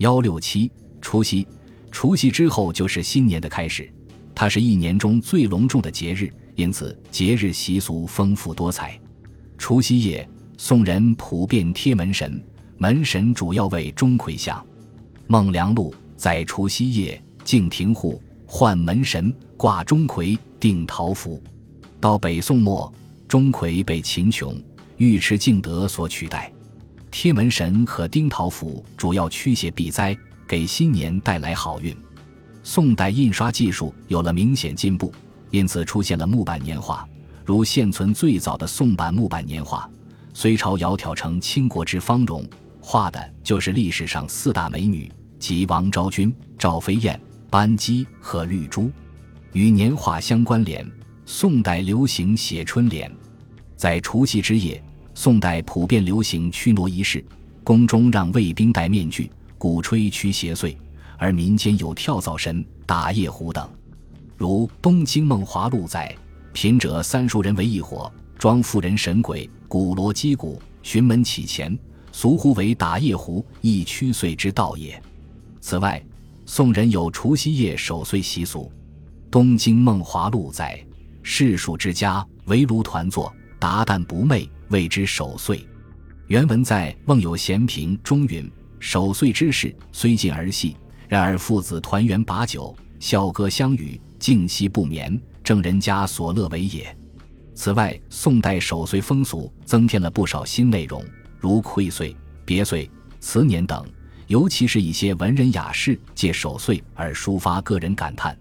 幺六七除夕，除夕之后就是新年的开始，它是一年中最隆重的节日，因此节日习俗丰富多彩。除夕夜，宋人普遍贴门神，门神主要为钟馗像。孟良禄在除夕夜敬庭户，换门神，挂钟馗，定桃符。到北宋末，钟馗被秦琼、尉迟敬德所取代。贴门神和钉桃符主要驱邪避灾，给新年带来好运。宋代印刷技术有了明显进步，因此出现了木板年画，如现存最早的宋版木板年画，隋朝窈窕成倾国之芳容，画的就是历史上四大美女，即王昭君、赵飞燕、班姬和绿珠。与年画相关联，宋代流行写春联，在除夕之夜。宋代普遍流行驱挪仪式，宫中让卫兵戴面具，鼓吹驱邪祟；而民间有跳蚤神、打夜壶等。如《东京梦华录》载：贫者三数人为一伙，装妇人神鬼，鼓锣击鼓，寻门乞钱，俗呼为打夜壶，亦驱祟之道也。此外，宋人有除夕夜守岁习俗，《东京梦华录》载：士庶之家围炉团坐，达旦不寐。谓之守岁。原文在《梦有闲评》中云：“守岁之事虽近而细，然而父子团圆把酒，笑歌相与，静息不眠，正人家所乐为也。”此外，宋代守岁风俗增添了不少新内容，如馈岁、别岁、辞年等，尤其是一些文人雅士借守岁而抒发个人感叹。